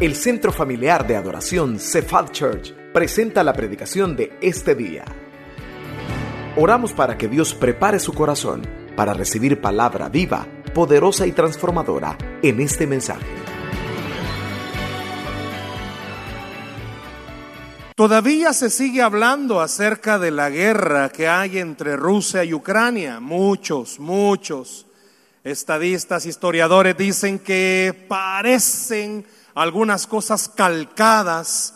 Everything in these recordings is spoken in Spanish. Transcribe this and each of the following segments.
El Centro Familiar de Adoración Cephal Church presenta la predicación de este día. Oramos para que Dios prepare su corazón para recibir palabra viva, poderosa y transformadora en este mensaje. Todavía se sigue hablando acerca de la guerra que hay entre Rusia y Ucrania. Muchos, muchos estadistas, historiadores dicen que parecen algunas cosas calcadas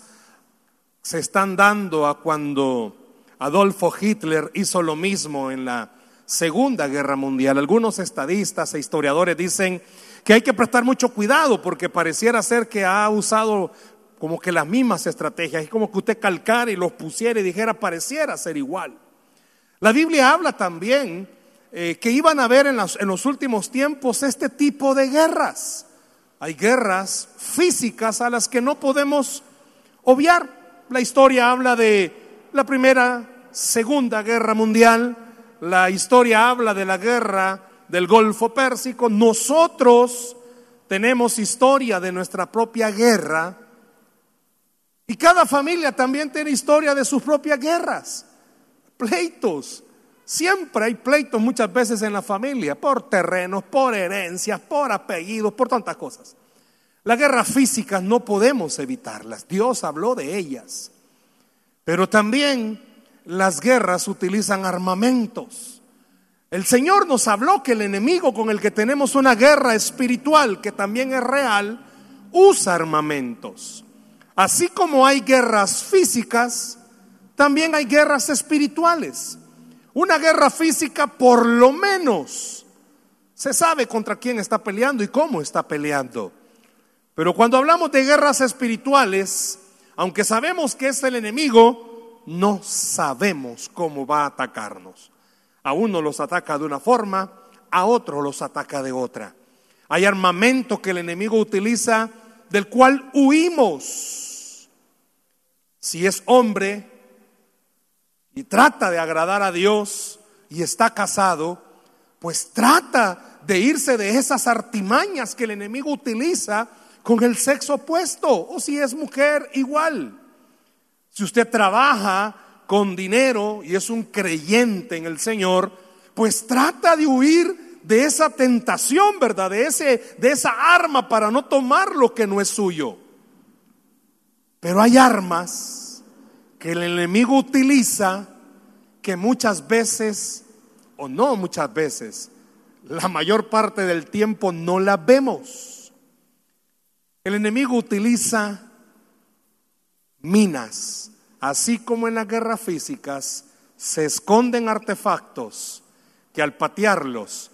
se están dando a cuando Adolfo Hitler hizo lo mismo en la Segunda Guerra Mundial. Algunos estadistas e historiadores dicen que hay que prestar mucho cuidado porque pareciera ser que ha usado como que las mismas estrategias. Es como que usted calcara y los pusiera y dijera pareciera ser igual. La Biblia habla también eh, que iban a haber en los últimos tiempos este tipo de guerras. Hay guerras físicas a las que no podemos obviar. La historia habla de la primera, segunda guerra mundial. La historia habla de la guerra del Golfo Pérsico. Nosotros tenemos historia de nuestra propia guerra. Y cada familia también tiene historia de sus propias guerras. Pleitos. Siempre hay pleitos muchas veces en la familia, por terrenos, por herencias, por apellidos, por tantas cosas. Las guerras físicas no podemos evitarlas, Dios habló de ellas. Pero también las guerras utilizan armamentos. El Señor nos habló que el enemigo con el que tenemos una guerra espiritual, que también es real, usa armamentos. Así como hay guerras físicas, también hay guerras espirituales. Una guerra física por lo menos se sabe contra quién está peleando y cómo está peleando. Pero cuando hablamos de guerras espirituales, aunque sabemos que es el enemigo, no sabemos cómo va a atacarnos. A uno los ataca de una forma, a otro los ataca de otra. Hay armamento que el enemigo utiliza del cual huimos. Si es hombre, y trata de agradar a Dios y está casado, pues trata de irse de esas artimañas que el enemigo utiliza con el sexo opuesto, o si es mujer, igual. Si usted trabaja con dinero y es un creyente en el Señor, pues trata de huir de esa tentación, ¿verdad? De, ese, de esa arma para no tomar lo que no es suyo. Pero hay armas que el enemigo utiliza que muchas veces, o no muchas veces, la mayor parte del tiempo no la vemos. El enemigo utiliza minas, así como en las guerras físicas se esconden artefactos que al patearlos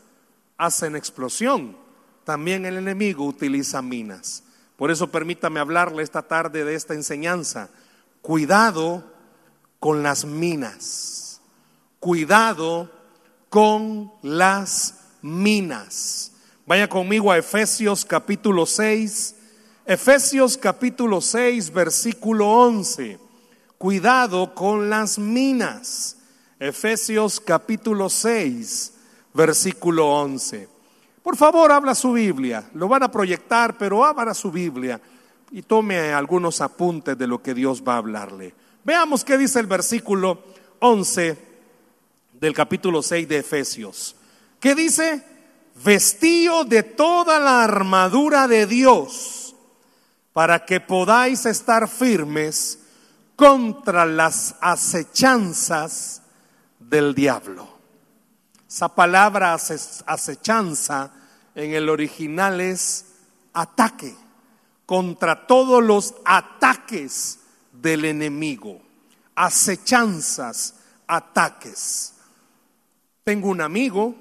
hacen explosión. También el enemigo utiliza minas. Por eso permítame hablarle esta tarde de esta enseñanza cuidado con las minas, cuidado con las minas. Vaya conmigo a Efesios capítulo 6, Efesios capítulo 6, versículo 11. Cuidado con las minas. Efesios capítulo 6, versículo 11. Por favor, habla su Biblia. Lo van a proyectar, pero abra su Biblia y tome algunos apuntes de lo que Dios va a hablarle. Veamos qué dice el versículo 11 del capítulo 6 de Efesios. ¿Qué dice? Vestío de toda la armadura de Dios para que podáis estar firmes contra las acechanzas del diablo. Esa palabra acechanza en el original es ataque contra todos los ataques del enemigo, acechanzas, ataques. Tengo un amigo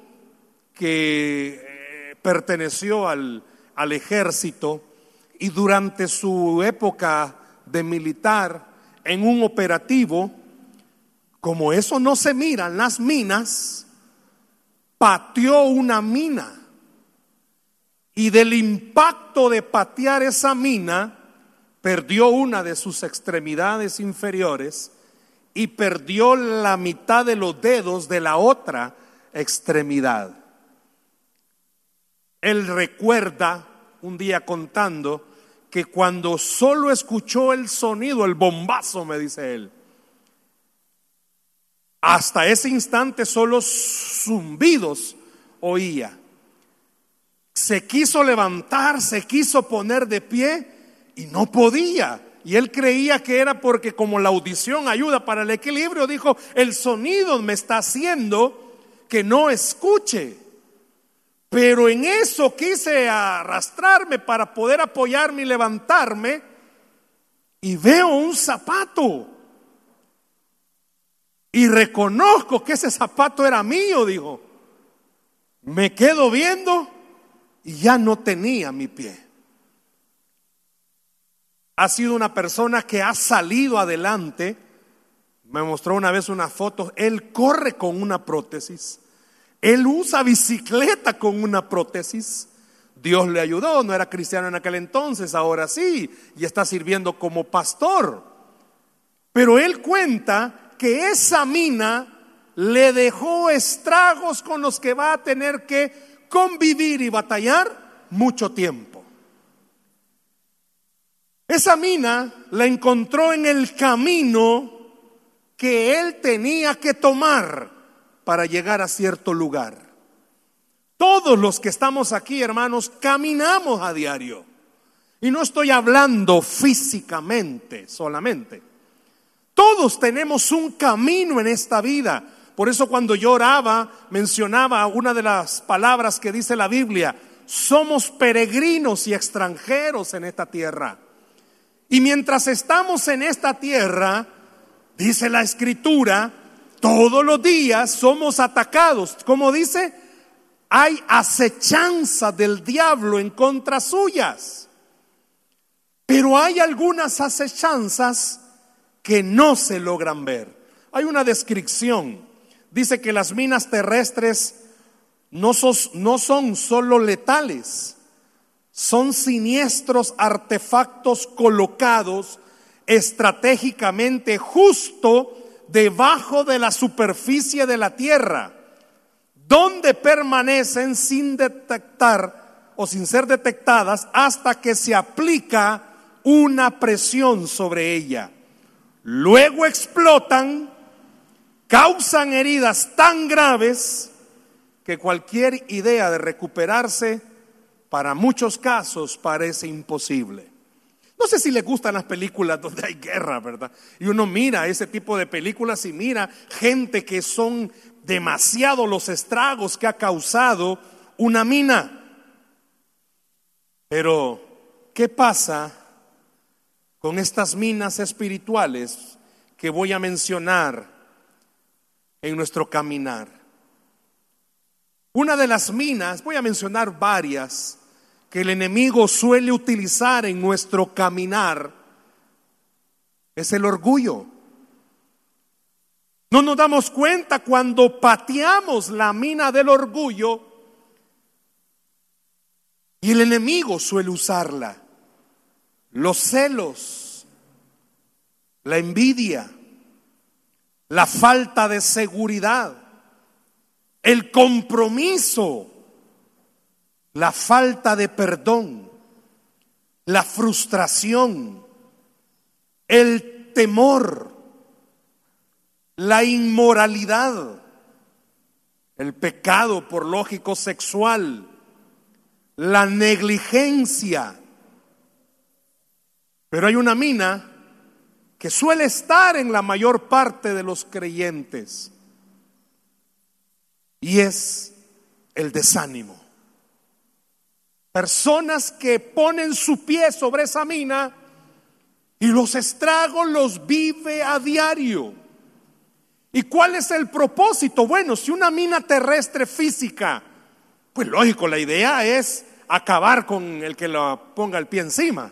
que eh, perteneció al, al ejército y durante su época de militar en un operativo, como eso no se mira en las minas, pateó una mina y del impacto de patear esa mina, perdió una de sus extremidades inferiores y perdió la mitad de los dedos de la otra extremidad. Él recuerda un día contando que cuando solo escuchó el sonido, el bombazo, me dice él, hasta ese instante solo zumbidos oía. Se quiso levantar, se quiso poner de pie y no podía. Y él creía que era porque como la audición ayuda para el equilibrio, dijo, el sonido me está haciendo que no escuche. Pero en eso quise arrastrarme para poder apoyarme y levantarme y veo un zapato. Y reconozco que ese zapato era mío, dijo. Me quedo viendo y ya no tenía mi pie ha sido una persona que ha salido adelante. Me mostró una vez una foto. Él corre con una prótesis. Él usa bicicleta con una prótesis. Dios le ayudó, no era cristiano en aquel entonces, ahora sí, y está sirviendo como pastor. Pero él cuenta que esa mina le dejó estragos con los que va a tener que convivir y batallar mucho tiempo. Esa mina la encontró en el camino que él tenía que tomar para llegar a cierto lugar. Todos los que estamos aquí, hermanos, caminamos a diario. Y no estoy hablando físicamente solamente. Todos tenemos un camino en esta vida. Por eso cuando yo oraba, mencionaba una de las palabras que dice la Biblia, somos peregrinos y extranjeros en esta tierra. Y mientras estamos en esta tierra, dice la escritura, todos los días somos atacados. Como dice, hay acechanza del diablo en contra suyas. Pero hay algunas acechanzas que no se logran ver. Hay una descripción. Dice que las minas terrestres no, son solo letales, son siniestros artefactos colocados estratégicamente justo debajo de la superficie de la tierra, donde permanecen sin detectar o sin ser detectadas hasta que se aplica una presión sobre ella. Luego explotan, causan heridas tan graves que cualquier idea de recuperarse para muchos casos parece imposible. No sé si le gustan las películas donde hay guerra, ¿verdad? Y uno mira ese tipo de películas y mira gente que son demasiado los estragos que ha causado una mina. Pero, ¿qué pasa con estas minas espirituales que voy a mencionar en nuestro caminar? Una de las minas, voy a mencionar varias, que el enemigo suele utilizar en nuestro caminar, es el orgullo. No nos damos cuenta cuando pateamos la mina del orgullo y el enemigo suele usarla. Los celos, la envidia, la falta de seguridad el compromiso, la falta de perdón, la frustración, el temor, la inmoralidad, el pecado por lógico sexual, la negligencia. Pero hay una mina que suele estar en la mayor parte de los creyentes y es el desánimo. Personas que ponen su pie sobre esa mina y los estragos los vive a diario. ¿Y cuál es el propósito? Bueno, si una mina terrestre física, pues lógico, la idea es acabar con el que lo ponga el pie encima.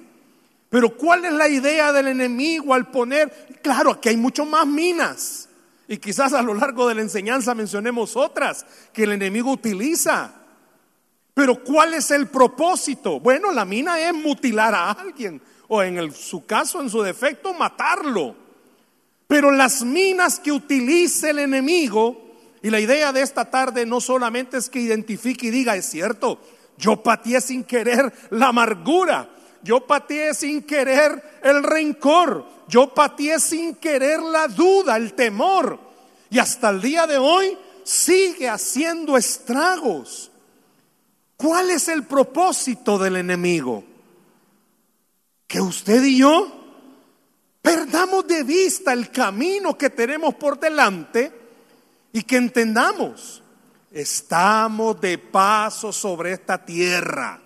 Pero ¿cuál es la idea del enemigo al poner? Claro, aquí hay mucho más minas. Y quizás a lo largo de la enseñanza mencionemos otras que el enemigo utiliza. Pero ¿cuál es el propósito? Bueno, la mina es mutilar a alguien o en su caso, en su defecto, matarlo. Pero las minas que utiliza el enemigo, y la idea de esta tarde no solamente es que identifique y diga, es cierto, yo pateé sin querer la amargura, yo pateé sin querer el rencor, yo pateé sin querer la duda, el temor. Y hasta el día de hoy sigue haciendo estragos. ¿Cuál es el propósito del enemigo? Que usted y yo perdamos de vista el camino que tenemos por delante y que entendamos, estamos de paso sobre esta tierra.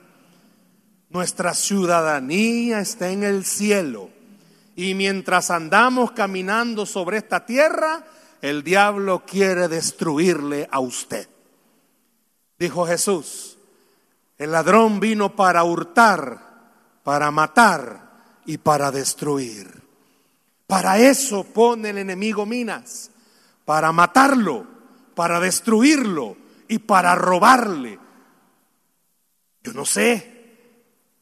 Nuestra ciudadanía está en el cielo. Y mientras andamos caminando sobre esta tierra, el diablo quiere destruirle a usted. Dijo Jesús, el ladrón vino para hurtar, para matar y para destruir. Para eso pone el enemigo minas, para matarlo, para destruirlo y para robarle. Yo no sé,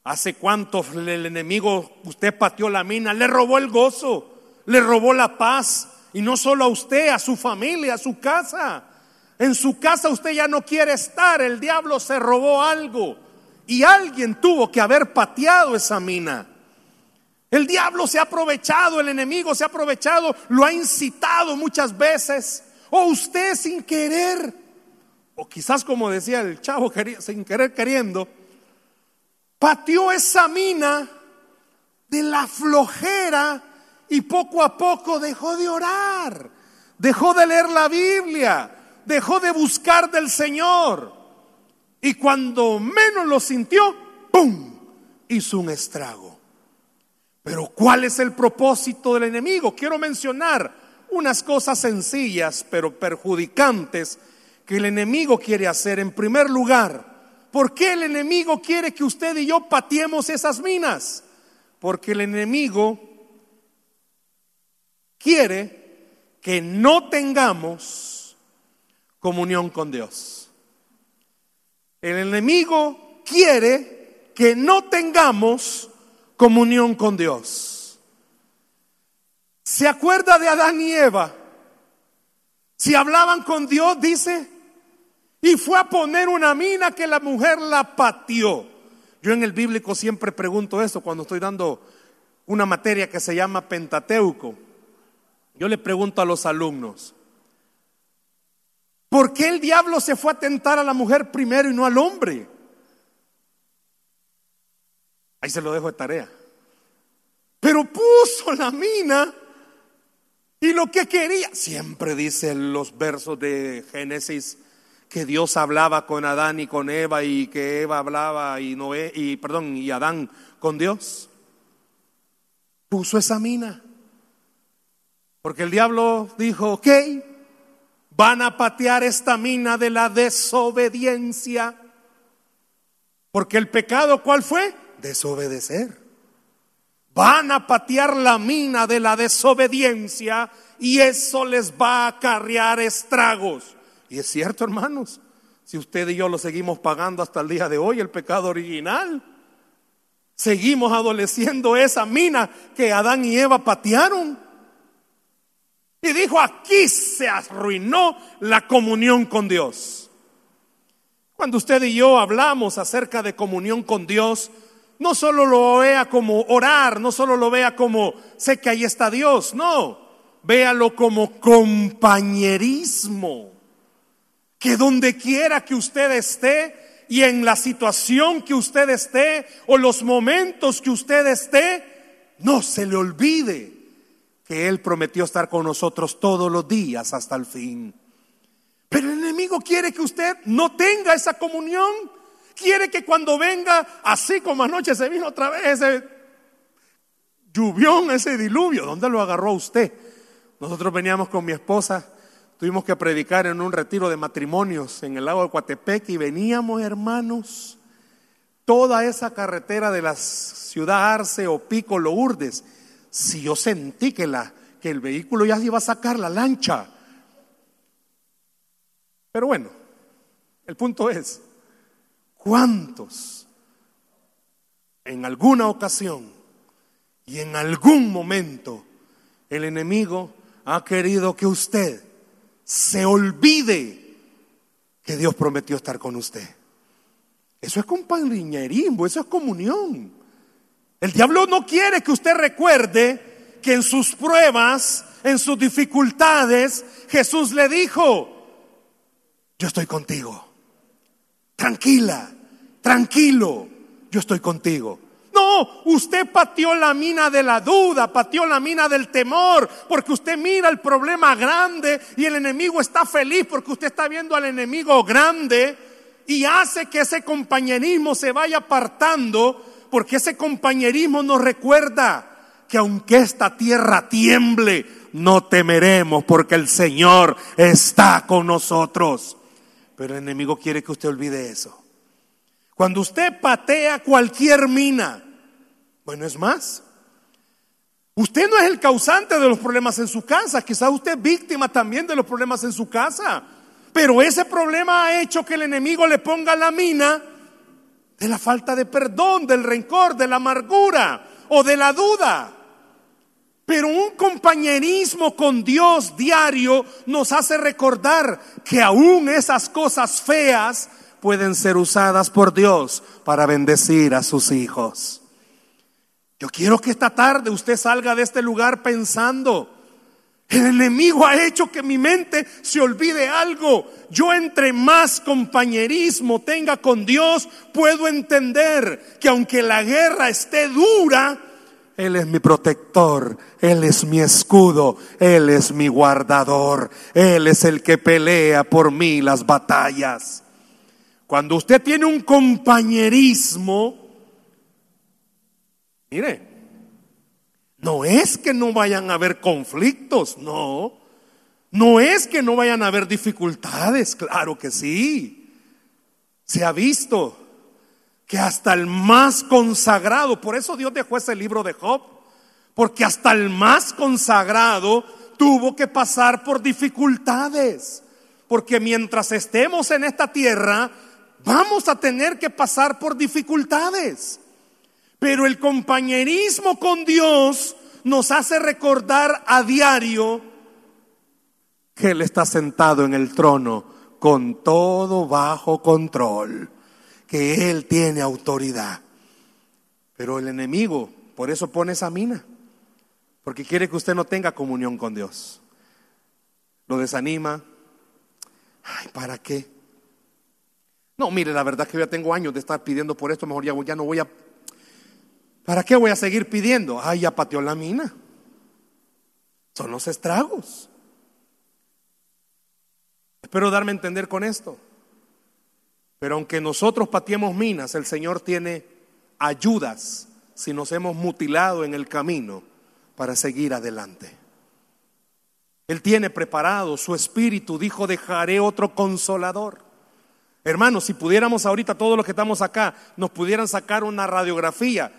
hace cuánto el enemigo, usted pateó la mina, le robó el gozo, le robó la paz, y no solo a usted, a su familia, a su casa. En su casa usted ya no quiere estar, el diablo se robó algo. Y alguien tuvo que haber pateado esa mina. El diablo se ha aprovechado, el enemigo se ha aprovechado, lo ha incitado muchas veces, o usted sin querer, o quizás como decía el chavo, sin querer queriendo, pateó esa mina de la flojera y poco a poco dejó de orar, dejó de leer la Biblia, dejó de buscar del Señor. Y cuando menos lo sintió, ¡pum! hizo un estrago. Pero ¿cuál es el propósito del enemigo? Quiero mencionar unas cosas sencillas pero perjudicantes que el enemigo quiere hacer. En primer lugar, ¿por qué el enemigo quiere que usted y yo patiemos esas minas? Porque el enemigo quiere que no tengamos comunión con Dios. El enemigo quiere que no tengamos comunión con Dios. ¿Se acuerda de Adán y Eva? Si hablaban con Dios, dice, y fue a poner una mina que la mujer la pateó. Yo en el bíblico siempre pregunto eso cuando estoy dando una materia que se llama Pentateuco. Yo le pregunto a los alumnos, ¿por qué el diablo se fue a tentar a la mujer primero y no al hombre? Ahí se lo dejo de tarea. Pero puso la mina y lo que quería, siempre dicen los versos de Génesis que Dios hablaba con Adán y con Eva y que Eva hablaba y Noé y perdón, y Adán con Dios. Puso esa mina. Porque el diablo dijo, ok, van a patear esta mina de la desobediencia. Porque el pecado, ¿cuál fue? Desobedecer. Van a patear la mina de la desobediencia y eso les va a acarrear estragos. Y es cierto, hermanos, si usted y yo lo seguimos pagando hasta el día de hoy, el pecado original, seguimos adoleciendo esa mina que Adán y Eva patearon. Y dijo, aquí se arruinó la comunión con Dios. Cuando usted y yo hablamos acerca de comunión con Dios, no solo lo vea como orar, no solo lo vea como sé que ahí está Dios, no, véalo como compañerismo. Que donde quiera que usted esté y en la situación que usted esté o los momentos que usted esté, no se le olvide que Él prometió estar con nosotros todos los días hasta el fin. Pero el enemigo quiere que usted no tenga esa comunión. Quiere que cuando venga, así como anoche se vino otra vez ese lluvión, ese diluvio, ¿dónde lo agarró usted? Nosotros veníamos con mi esposa, tuvimos que predicar en un retiro de matrimonios en el lago de Coatepec y veníamos, hermanos, toda esa carretera de la ciudad Arce o Pico Lourdes si yo sentí que, la, que el vehículo ya iba a sacar la lancha. Pero bueno, el punto es, ¿cuántos en alguna ocasión y en algún momento el enemigo ha querido que usted se olvide que Dios prometió estar con usted? Eso es compañerismo, eso es comunión. El diablo no quiere que usted recuerde que en sus pruebas, en sus dificultades, Jesús le dijo, yo estoy contigo. Tranquila, tranquilo, yo estoy contigo. No, usted pateó la mina de la duda, pateó la mina del temor, porque usted mira el problema grande y el enemigo está feliz porque usted está viendo al enemigo grande y hace que ese compañerismo se vaya apartando, porque ese compañerismo nos recuerda que aunque esta tierra tiemble, no temeremos porque el Señor está con nosotros. Pero el enemigo quiere que usted olvide eso. Cuando usted patea cualquier mina, bueno, es más, usted no es el causante de los problemas en su casa, quizás usted es víctima también de los problemas en su casa, pero ese problema ha hecho que el enemigo le ponga la mina de la falta de perdón, del rencor, de la amargura o de la duda. Pero un compañerismo con Dios diario nos hace recordar que aún esas cosas feas pueden ser usadas por Dios para bendecir a sus hijos. Yo quiero que esta tarde usted salga de este lugar pensando, el enemigo ha hecho que mi mente se olvide algo. Yo entre más compañerismo tenga con Dios, puedo entender que aunque la guerra esté dura, él es mi protector, Él es mi escudo, Él es mi guardador, Él es el que pelea por mí las batallas. Cuando usted tiene un compañerismo, mire, no es que no vayan a haber conflictos, no. No es que no vayan a haber dificultades, claro que sí. Se ha visto que hasta el más consagrado, por eso Dios dejó ese libro de Job, porque hasta el más consagrado tuvo que pasar por dificultades, porque mientras estemos en esta tierra, vamos a tener que pasar por dificultades. Pero el compañerismo con Dios nos hace recordar a diario que Él está sentado en el trono con todo bajo control que Él tiene autoridad. Pero el enemigo, por eso pone esa mina, porque quiere que usted no tenga comunión con Dios. Lo desanima. Ay, ¿para qué? No, mire, la verdad que yo ya tengo años de estar pidiendo por esto, mejor ya no voy a... ¿Para qué voy a seguir pidiendo? Ay, ya pateó la mina. Son los estragos. Espero darme a entender con esto. Pero aunque nosotros pateemos minas, el Señor tiene ayudas si nos hemos mutilado en el camino para seguir adelante. Él tiene preparado su espíritu, dijo, dejaré otro consolador. Hermanos, si pudiéramos ahorita, todos los que estamos acá, nos pudieran sacar una radiografía,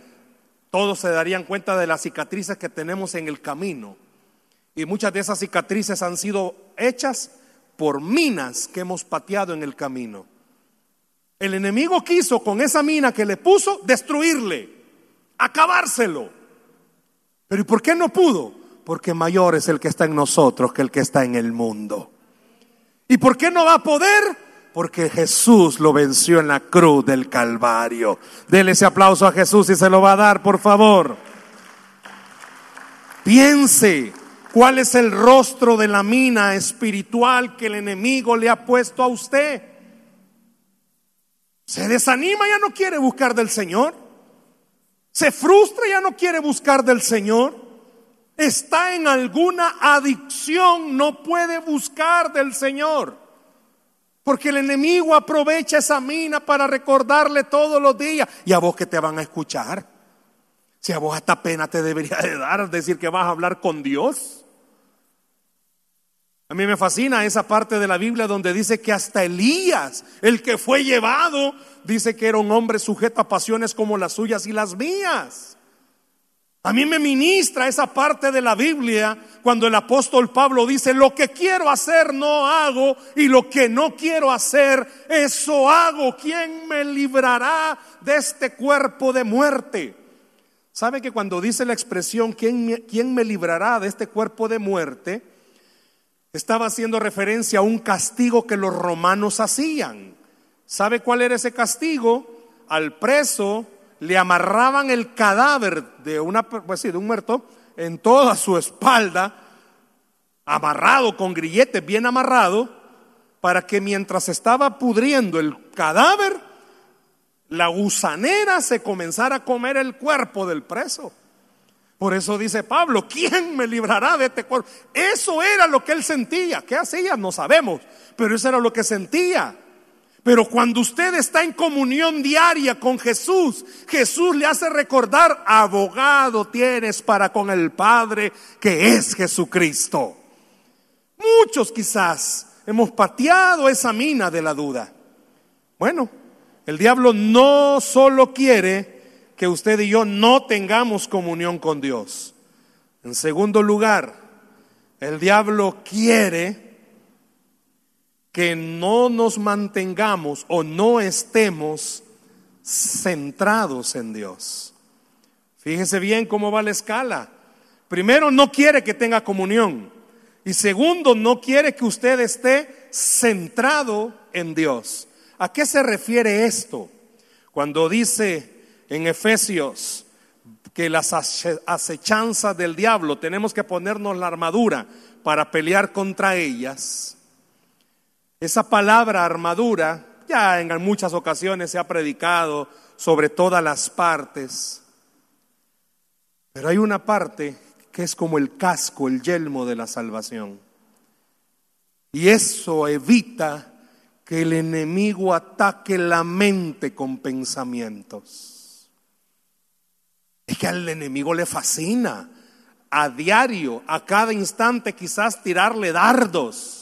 todos se darían cuenta de las cicatrices que tenemos en el camino. Y muchas de esas cicatrices han sido hechas por minas que hemos pateado en el camino. El enemigo quiso con esa mina que le puso destruirle, acabárselo. Pero ¿y por qué no pudo? Porque mayor es el que está en nosotros que el que está en el mundo. ¿Y por qué no va a poder? Porque Jesús lo venció en la cruz del Calvario. Dele ese aplauso a Jesús y se lo va a dar, por favor. Piense cuál es el rostro de la mina espiritual que el enemigo le ha puesto a usted. Se desanima, ya no quiere buscar del Señor. Se frustra, ya no quiere buscar del Señor. Está en alguna adicción, no puede buscar del Señor. Porque el enemigo aprovecha esa mina para recordarle todos los días. Y a vos que te van a escuchar. Si a vos hasta pena te debería de dar decir que vas a hablar con Dios. A mí me fascina esa parte de la Biblia donde dice que hasta Elías, el que fue llevado, dice que era un hombre sujeto a pasiones como las suyas y las mías. A mí me ministra esa parte de la Biblia cuando el apóstol Pablo dice, lo que quiero hacer no hago y lo que no quiero hacer, eso hago. ¿Quién me librará de este cuerpo de muerte? ¿Sabe que cuando dice la expresión, ¿quién me, quién me librará de este cuerpo de muerte? estaba haciendo referencia a un castigo que los romanos hacían. ¿Sabe cuál era ese castigo? Al preso le amarraban el cadáver de, una, pues de un muerto en toda su espalda, amarrado con grilletes, bien amarrado, para que mientras estaba pudriendo el cadáver, la gusanera se comenzara a comer el cuerpo del preso. Por eso dice Pablo, ¿quién me librará de este cuerpo? Eso era lo que él sentía. ¿Qué hacía? No sabemos, pero eso era lo que sentía. Pero cuando usted está en comunión diaria con Jesús, Jesús le hace recordar, abogado tienes para con el Padre, que es Jesucristo. Muchos quizás hemos pateado esa mina de la duda. Bueno, el diablo no solo quiere que usted y yo no tengamos comunión con Dios. En segundo lugar, el diablo quiere que no nos mantengamos o no estemos centrados en Dios. Fíjese bien cómo va la escala. Primero, no quiere que tenga comunión. Y segundo, no quiere que usted esté centrado en Dios. ¿A qué se refiere esto? Cuando dice en Efesios que las acechanzas del diablo tenemos que ponernos la armadura para pelear contra ellas. Esa palabra armadura ya en muchas ocasiones se ha predicado sobre todas las partes. Pero hay una parte que es como el casco, el yelmo de la salvación. Y eso evita que el enemigo ataque la mente con pensamientos. Es que al enemigo le fascina a diario, a cada instante quizás tirarle dardos,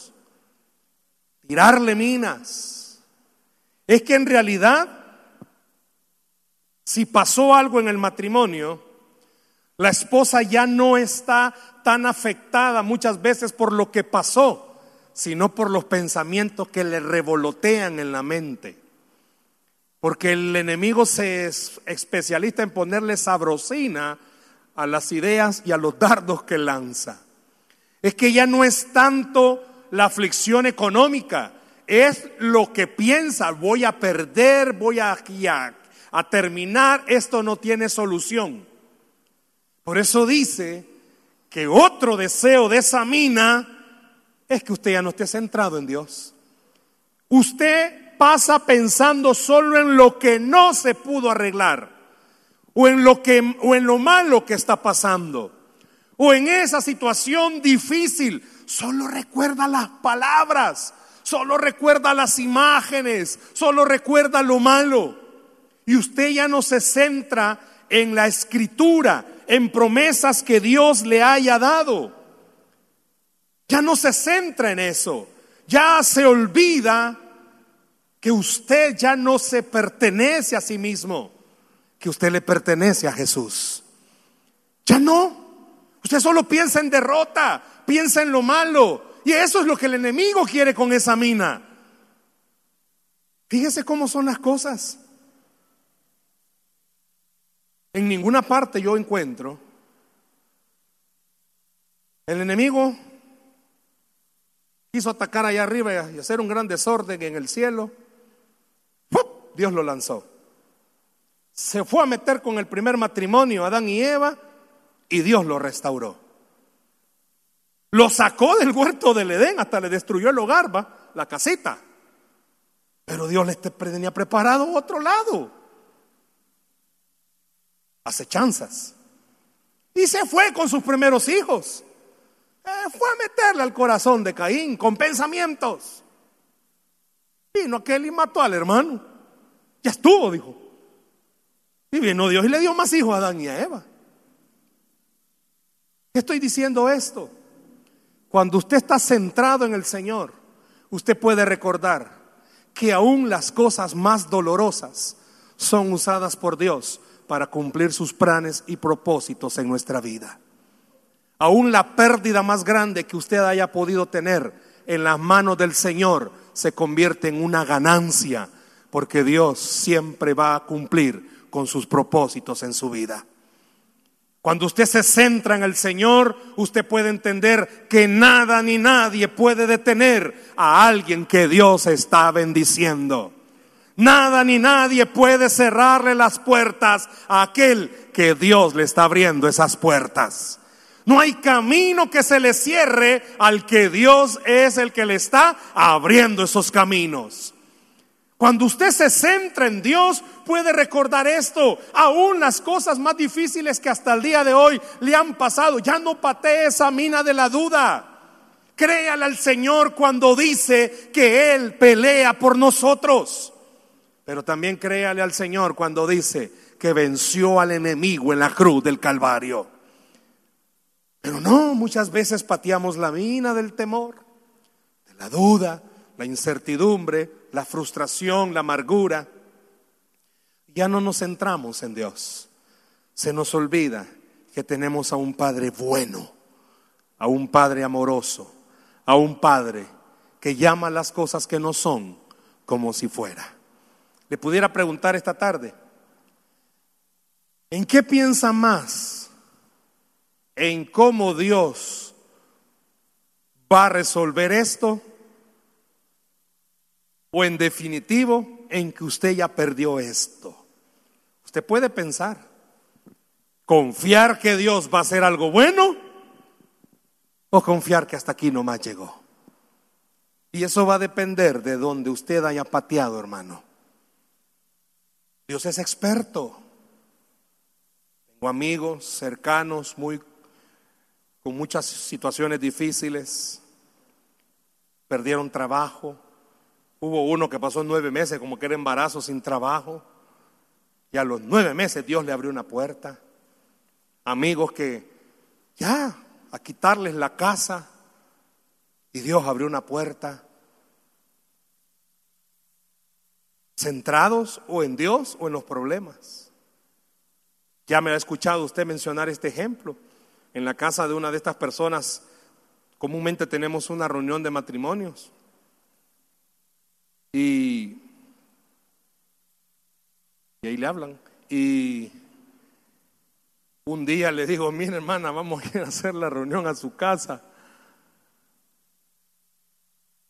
tirarle minas. Es que en realidad, si pasó algo en el matrimonio, la esposa ya no está tan afectada muchas veces por lo que pasó sino por los pensamientos que le revolotean en la mente. Porque el enemigo se es especialista en ponerle sabrosina a las ideas y a los dardos que lanza. Es que ya no es tanto la aflicción económica, es lo que piensa, voy a perder, voy a, a, a terminar, esto no tiene solución. Por eso dice que otro deseo de esa mina es que usted ya no esté centrado en Dios. Usted pasa pensando solo en lo que no se pudo arreglar, o en lo que o en lo malo que está pasando, o en esa situación difícil. Solo recuerda las palabras, solo recuerda las imágenes, solo recuerda lo malo. Y usted ya no se centra en la escritura, en promesas que Dios le haya dado. Ya no se centra en eso. Ya se olvida que usted ya no se pertenece a sí mismo, que usted le pertenece a Jesús. Ya no. Usted solo piensa en derrota, piensa en lo malo. Y eso es lo que el enemigo quiere con esa mina. Fíjese cómo son las cosas. En ninguna parte yo encuentro el enemigo quiso atacar allá arriba y hacer un gran desorden en el cielo, Dios lo lanzó. Se fue a meter con el primer matrimonio, Adán y Eva, y Dios lo restauró. Lo sacó del huerto del Edén, hasta le destruyó el hogar, ¿va? la casita. Pero Dios le tenía preparado otro lado. Acechanzas. Y se fue con sus primeros hijos. Eh, fue a meterle al corazón de Caín con pensamientos. Vino aquel y mató al hermano. Ya estuvo, dijo. Y vino Dios y le dio más hijos a Adán y a Eva. ¿Qué estoy diciendo esto? Cuando usted está centrado en el Señor, usted puede recordar que aún las cosas más dolorosas son usadas por Dios para cumplir sus planes y propósitos en nuestra vida. Aún la pérdida más grande que usted haya podido tener en las manos del Señor se convierte en una ganancia, porque Dios siempre va a cumplir con sus propósitos en su vida. Cuando usted se centra en el Señor, usted puede entender que nada ni nadie puede detener a alguien que Dios está bendiciendo. Nada ni nadie puede cerrarle las puertas a aquel que Dios le está abriendo esas puertas. No hay camino que se le cierre al que Dios es el que le está abriendo esos caminos. Cuando usted se centra en Dios, puede recordar esto. Aún las cosas más difíciles que hasta el día de hoy le han pasado, ya no patee esa mina de la duda. Créale al Señor cuando dice que Él pelea por nosotros. Pero también créale al Señor cuando dice que venció al enemigo en la cruz del Calvario. Pero no, muchas veces pateamos la mina del temor, de la duda, la incertidumbre, la frustración, la amargura. Ya no nos centramos en Dios. Se nos olvida que tenemos a un Padre bueno, a un Padre amoroso, a un Padre que llama las cosas que no son como si fuera. Le pudiera preguntar esta tarde, ¿en qué piensa más? ¿En cómo Dios va a resolver esto? O en definitivo en que usted ya perdió esto. Usted puede pensar, confiar que Dios va a hacer algo bueno o confiar que hasta aquí nomás llegó. Y eso va a depender de donde usted haya pateado, hermano. Dios es experto. Tengo amigos cercanos, muy con muchas situaciones difíciles. Perdieron trabajo, Hubo uno que pasó nueve meses como que era embarazo sin trabajo. Y a los nueve meses Dios le abrió una puerta. Amigos que ya a quitarles la casa y Dios abrió una puerta. Centrados o en Dios o en los problemas. Ya me ha escuchado usted mencionar este ejemplo. En la casa de una de estas personas comúnmente tenemos una reunión de matrimonios. Y, ahí le hablan. Y un día le digo, mira hermana, vamos a ir a hacer la reunión a su casa.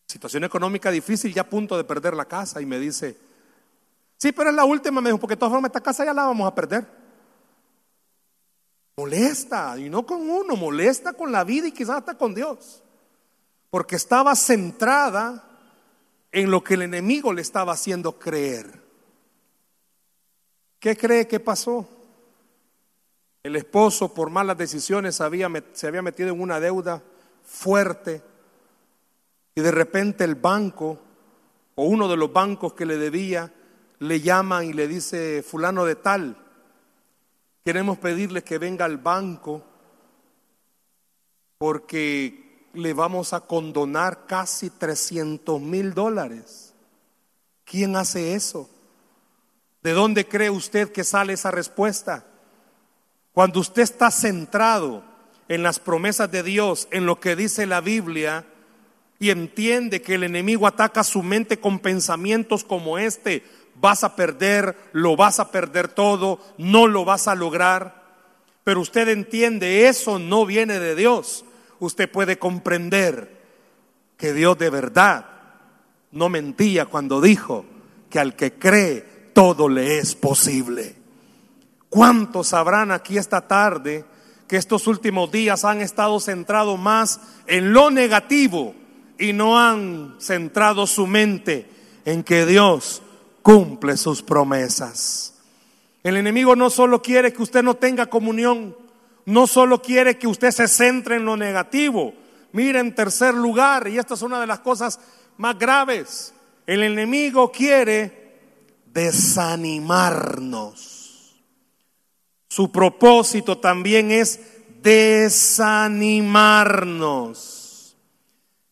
Situación económica difícil, ya a punto de perder la casa. Y me dice, sí, pero es la última, me dijo, porque de todas formas esta casa ya la vamos a perder. Molesta, y no con uno, molesta con la vida y quizás hasta con Dios. Porque estaba centrada en lo que el enemigo le estaba haciendo creer. ¿Qué cree que pasó? El esposo por malas decisiones se había metido en una deuda fuerte y de repente el banco o uno de los bancos que le debía le llama y le dice, fulano de tal, queremos pedirle que venga al banco porque le vamos a condonar casi 300 mil dólares. ¿Quién hace eso? ¿De dónde cree usted que sale esa respuesta? Cuando usted está centrado en las promesas de Dios, en lo que dice la Biblia, y entiende que el enemigo ataca su mente con pensamientos como este, vas a perder, lo vas a perder todo, no lo vas a lograr, pero usted entiende, eso no viene de Dios, usted puede comprender que Dios de verdad no mentía cuando dijo que al que cree todo le es posible. ¿Cuántos sabrán aquí esta tarde que estos últimos días han estado centrados más en lo negativo y no han centrado su mente en que Dios cumple sus promesas? El enemigo no solo quiere que usted no tenga comunión, no solo quiere que usted se centre en lo negativo. Mire, en tercer lugar, y esta es una de las cosas más graves, el enemigo quiere desanimarnos. Su propósito también es desanimarnos.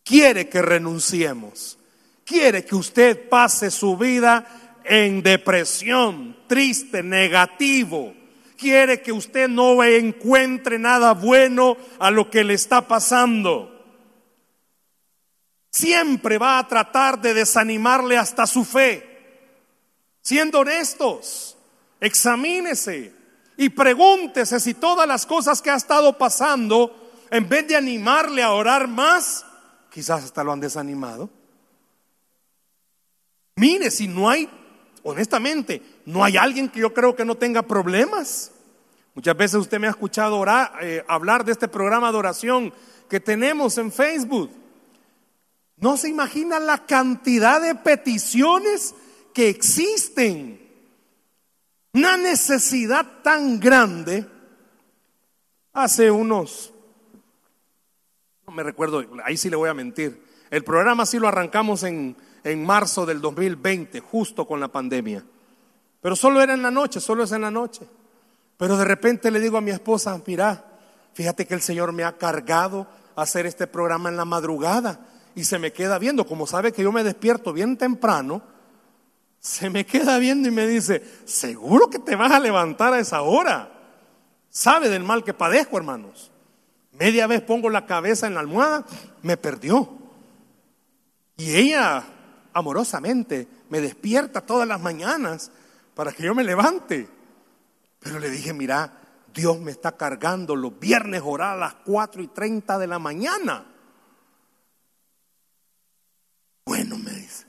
Quiere que renunciemos. Quiere que usted pase su vida en depresión, triste, negativo quiere que usted no encuentre nada bueno a lo que le está pasando. Siempre va a tratar de desanimarle hasta su fe. Siendo honestos, examínese y pregúntese si todas las cosas que ha estado pasando, en vez de animarle a orar más, quizás hasta lo han desanimado. Mire, si no hay honestamente, no hay alguien que yo creo que no tenga problemas. Muchas veces usted me ha escuchado orar, eh, hablar de este programa de oración que tenemos en Facebook. No se imagina la cantidad de peticiones que existen. Una necesidad tan grande. Hace unos, no me recuerdo, ahí sí le voy a mentir. El programa sí lo arrancamos en, en marzo del 2020, justo con la pandemia. Pero solo era en la noche, solo es en la noche. Pero de repente le digo a mi esposa, mira, fíjate que el Señor me ha cargado hacer este programa en la madrugada y se me queda viendo, como sabe que yo me despierto bien temprano, se me queda viendo y me dice, seguro que te vas a levantar a esa hora. Sabe del mal que padezco, hermanos. Media vez pongo la cabeza en la almohada, me perdió. Y ella amorosamente me despierta todas las mañanas para que yo me levante. Pero le dije, mira, Dios me está cargando los viernes orar a las 4 y 30 de la mañana. Bueno, me dice.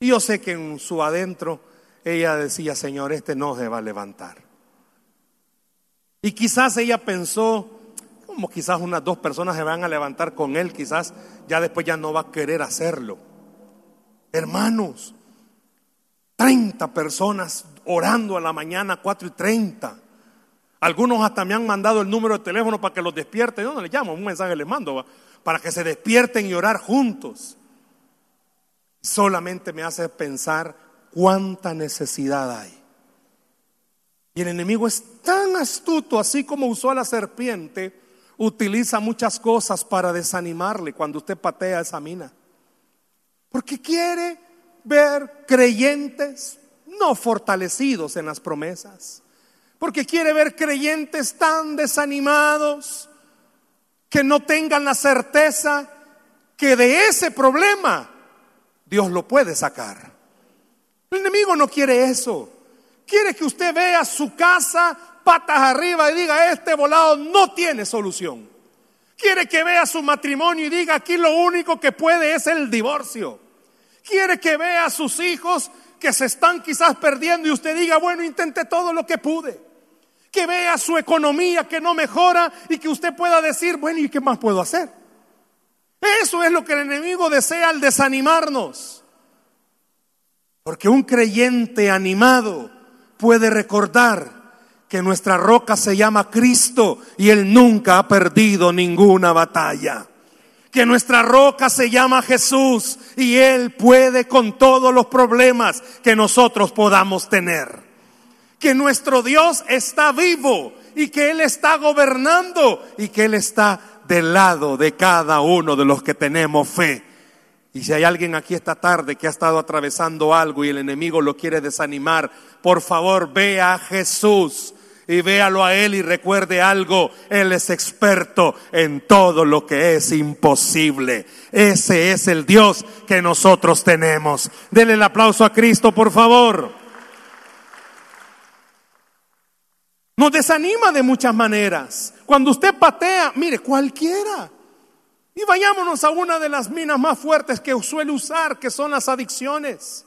Y yo sé que en su adentro ella decía, Señor, este no se va a levantar. Y quizás ella pensó, como quizás unas dos personas se van a levantar con él, quizás ya después ya no va a querer hacerlo. Hermanos, 30 personas orando a la mañana, 4 y 30. Algunos hasta me han mandado el número de teléfono para que los despierten. Yo no les llamo, un mensaje les mando para que se despierten y orar juntos. Solamente me hace pensar cuánta necesidad hay. Y el enemigo es tan astuto, así como usó a la serpiente, utiliza muchas cosas para desanimarle cuando usted patea esa mina. Porque quiere ver creyentes no fortalecidos en las promesas. Porque quiere ver creyentes tan desanimados, que no tengan la certeza que de ese problema Dios lo puede sacar. El enemigo no quiere eso. Quiere que usted vea su casa patas arriba y diga, este volado no tiene solución. Quiere que vea su matrimonio y diga, aquí lo único que puede es el divorcio. Quiere que vea a sus hijos que se están quizás perdiendo y usted diga, bueno, intenté todo lo que pude que vea su economía que no mejora y que usted pueda decir, bueno, ¿y qué más puedo hacer? Eso es lo que el enemigo desea al desanimarnos. Porque un creyente animado puede recordar que nuestra roca se llama Cristo y Él nunca ha perdido ninguna batalla. Que nuestra roca se llama Jesús y Él puede con todos los problemas que nosotros podamos tener que nuestro Dios está vivo y que Él está gobernando y que Él está del lado de cada uno de los que tenemos fe. Y si hay alguien aquí esta tarde que ha estado atravesando algo y el enemigo lo quiere desanimar, por favor vea a Jesús y véalo a Él y recuerde algo, Él es experto en todo lo que es imposible. Ese es el Dios que nosotros tenemos. Denle el aplauso a Cristo, por favor. Nos desanima de muchas maneras. Cuando usted patea, mire, cualquiera. Y vayámonos a una de las minas más fuertes que suele usar, que son las adicciones.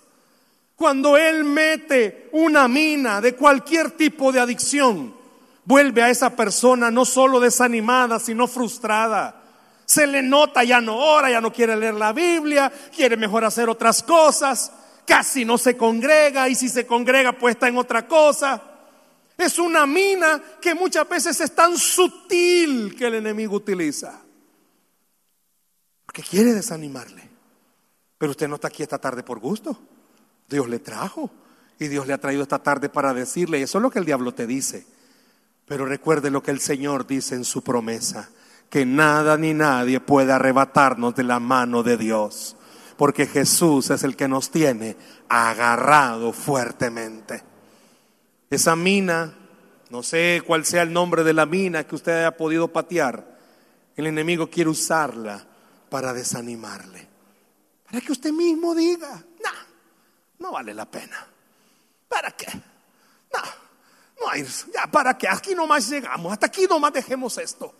Cuando él mete una mina de cualquier tipo de adicción, vuelve a esa persona no solo desanimada, sino frustrada. Se le nota, ya no ora, ya no quiere leer la Biblia, quiere mejor hacer otras cosas, casi no se congrega y si se congrega pues está en otra cosa. Es una mina que muchas veces es tan sutil que el enemigo utiliza. Porque quiere desanimarle. Pero usted no está aquí esta tarde por gusto. Dios le trajo. Y Dios le ha traído esta tarde para decirle, eso es lo que el diablo te dice. Pero recuerde lo que el Señor dice en su promesa, que nada ni nadie puede arrebatarnos de la mano de Dios, porque Jesús es el que nos tiene agarrado fuertemente. Esa mina, no sé cuál sea el nombre de la mina que usted haya podido patear, el enemigo quiere usarla para desanimarle. Para que usted mismo diga, no, no vale la pena. ¿Para qué? No, no hay, ya, ¿para qué? Aquí nomás llegamos, hasta aquí nomás dejemos esto.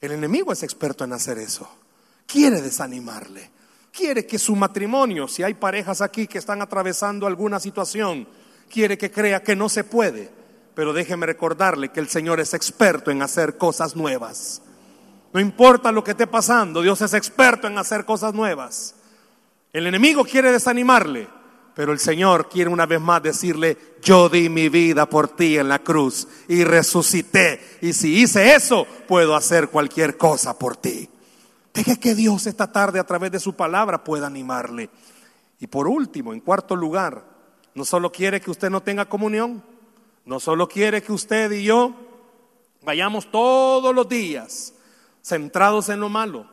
El enemigo es experto en hacer eso. Quiere desanimarle. quiere que su matrimonio, si hay parejas aquí que están atravesando alguna situación, quiere que crea que no se puede. Pero déjeme recordarle que el Señor es experto en hacer cosas nuevas. No importa lo que esté pasando, Dios es experto en hacer cosas nuevas. El enemigo quiere desanimarle, pero el Señor quiere una vez más decirle, yo di mi vida por ti en la cruz y resucité. Y si hice eso, puedo hacer cualquier cosa por ti. Deje que Dios esta tarde a través de su palabra pueda animarle. Y por último, en cuarto lugar, no solo quiere que usted no tenga comunión, no solo quiere que usted y yo vayamos todos los días centrados en lo malo,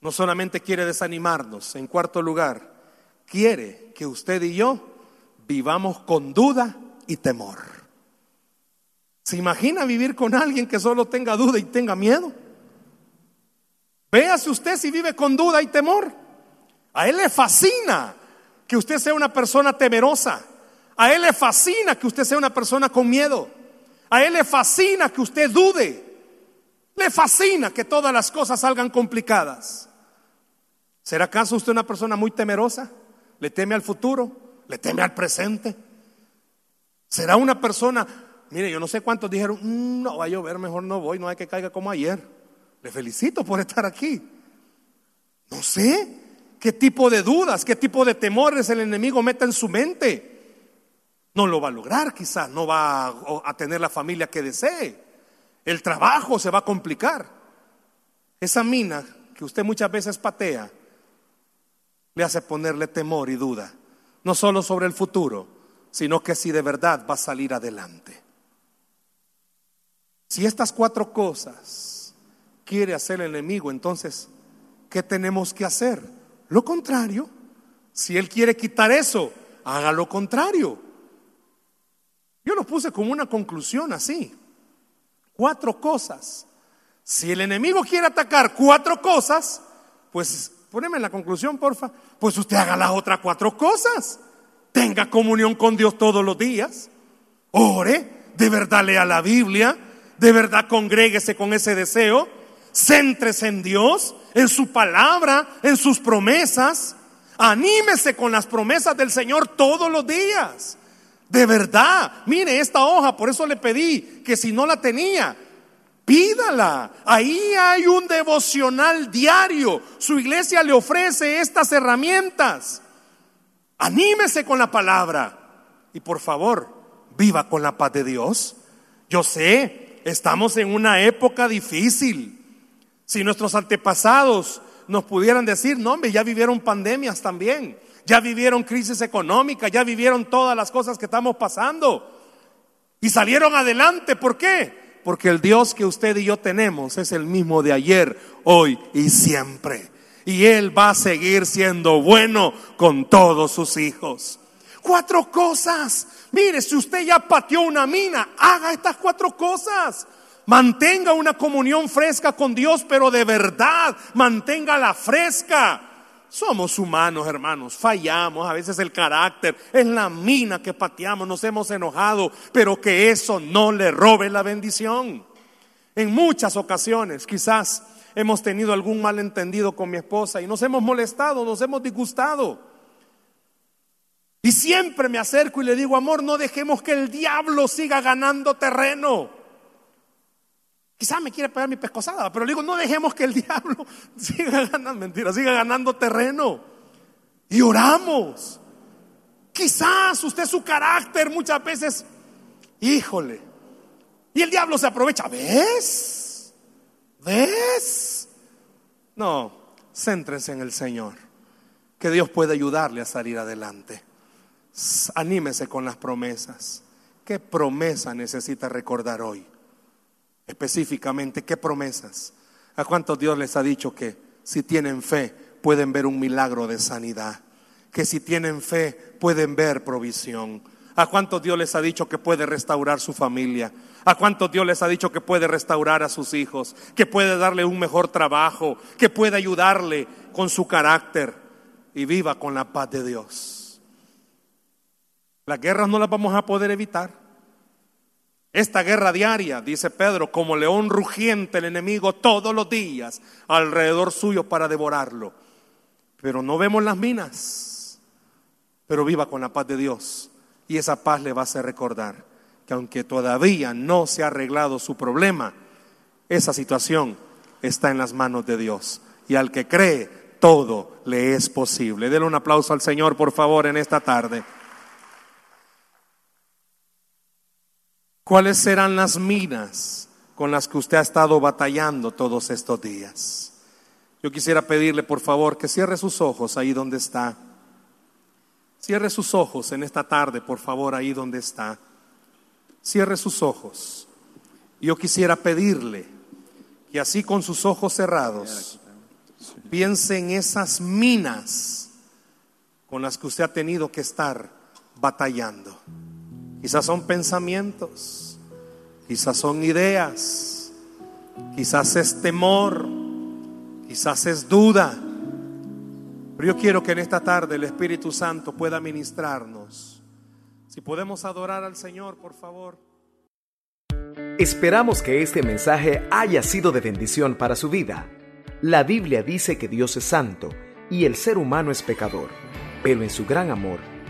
no solamente quiere desanimarnos, en cuarto lugar, quiere que usted y yo vivamos con duda y temor. ¿Se imagina vivir con alguien que solo tenga duda y tenga miedo? Véase usted si vive con duda y temor. A él le fascina que usted sea una persona temerosa. A él le fascina que usted sea una persona con miedo. A él le fascina que usted dude. Le fascina que todas las cosas salgan complicadas. ¿Será acaso usted una persona muy temerosa? ¿Le teme al futuro? ¿Le teme al presente? ¿Será una persona, mire, yo no sé cuántos dijeron, mm, no va a llover, mejor no voy, no hay que caiga como ayer? Le felicito por estar aquí. No sé qué tipo de dudas, qué tipo de temores el enemigo meta en su mente. No lo va a lograr quizás, no va a tener la familia que desee. El trabajo se va a complicar. Esa mina que usted muchas veces patea le hace ponerle temor y duda, no solo sobre el futuro, sino que si de verdad va a salir adelante. Si estas cuatro cosas quiere hacer el enemigo, entonces, ¿qué tenemos que hacer? Lo contrario. Si él quiere quitar eso, haga lo contrario. Yo lo puse como una conclusión así. Cuatro cosas. Si el enemigo quiere atacar cuatro cosas, pues poneme la conclusión, porfa. Pues usted haga las otras cuatro cosas. Tenga comunión con Dios todos los días. Ore, de verdad lea la Biblia, de verdad congréguese con ese deseo Céntrese en Dios, en su palabra, en sus promesas. Anímese con las promesas del Señor todos los días. De verdad, mire esta hoja, por eso le pedí que si no la tenía, pídala. Ahí hay un devocional diario. Su iglesia le ofrece estas herramientas. Anímese con la palabra. Y por favor, viva con la paz de Dios. Yo sé, estamos en una época difícil. Si nuestros antepasados nos pudieran decir, no, hombre, ya vivieron pandemias también, ya vivieron crisis económica, ya vivieron todas las cosas que estamos pasando y salieron adelante. ¿Por qué? Porque el Dios que usted y yo tenemos es el mismo de ayer, hoy y siempre. Y Él va a seguir siendo bueno con todos sus hijos. Cuatro cosas. Mire, si usted ya pateó una mina, haga estas cuatro cosas. Mantenga una comunión fresca con Dios, pero de verdad, manténgala fresca. Somos humanos, hermanos, fallamos, a veces el carácter es la mina que pateamos, nos hemos enojado, pero que eso no le robe la bendición. En muchas ocasiones, quizás hemos tenido algún malentendido con mi esposa y nos hemos molestado, nos hemos disgustado. Y siempre me acerco y le digo, amor, no dejemos que el diablo siga ganando terreno. Quizás me quiere pegar mi pescosada, pero le digo, no dejemos que el diablo siga ganando, mentira, siga ganando terreno. Y oramos. Quizás usted su carácter muchas veces, híjole. Y el diablo se aprovecha, ¿ves? ¿Ves? No, céntrense en el Señor. Que Dios puede ayudarle a salir adelante. Anímese con las promesas. ¿Qué promesa necesita recordar hoy? Específicamente qué promesas. ¿A cuántos Dios les ha dicho que si tienen fe pueden ver un milagro de sanidad? Que si tienen fe pueden ver provisión. ¿A cuántos Dios les ha dicho que puede restaurar su familia? ¿A cuántos Dios les ha dicho que puede restaurar a sus hijos? Que puede darle un mejor trabajo? Que puede ayudarle con su carácter y viva con la paz de Dios. Las guerras no las vamos a poder evitar. Esta guerra diaria, dice Pedro, como león rugiente el enemigo todos los días alrededor suyo para devorarlo. pero no vemos las minas, pero viva con la paz de Dios. Y esa paz le va a hacer recordar que aunque todavía no se ha arreglado su problema, esa situación está en las manos de Dios. Y al que cree, todo le es posible. Denle un aplauso al Señor, por favor, en esta tarde. ¿Cuáles serán las minas con las que usted ha estado batallando todos estos días? Yo quisiera pedirle, por favor, que cierre sus ojos ahí donde está. Cierre sus ojos en esta tarde, por favor, ahí donde está. Cierre sus ojos. Yo quisiera pedirle que así con sus ojos cerrados piense en esas minas con las que usted ha tenido que estar batallando. Quizás son pensamientos, quizás son ideas, quizás es temor, quizás es duda. Pero yo quiero que en esta tarde el Espíritu Santo pueda ministrarnos. Si podemos adorar al Señor, por favor. Esperamos que este mensaje haya sido de bendición para su vida. La Biblia dice que Dios es santo y el ser humano es pecador, pero en su gran amor,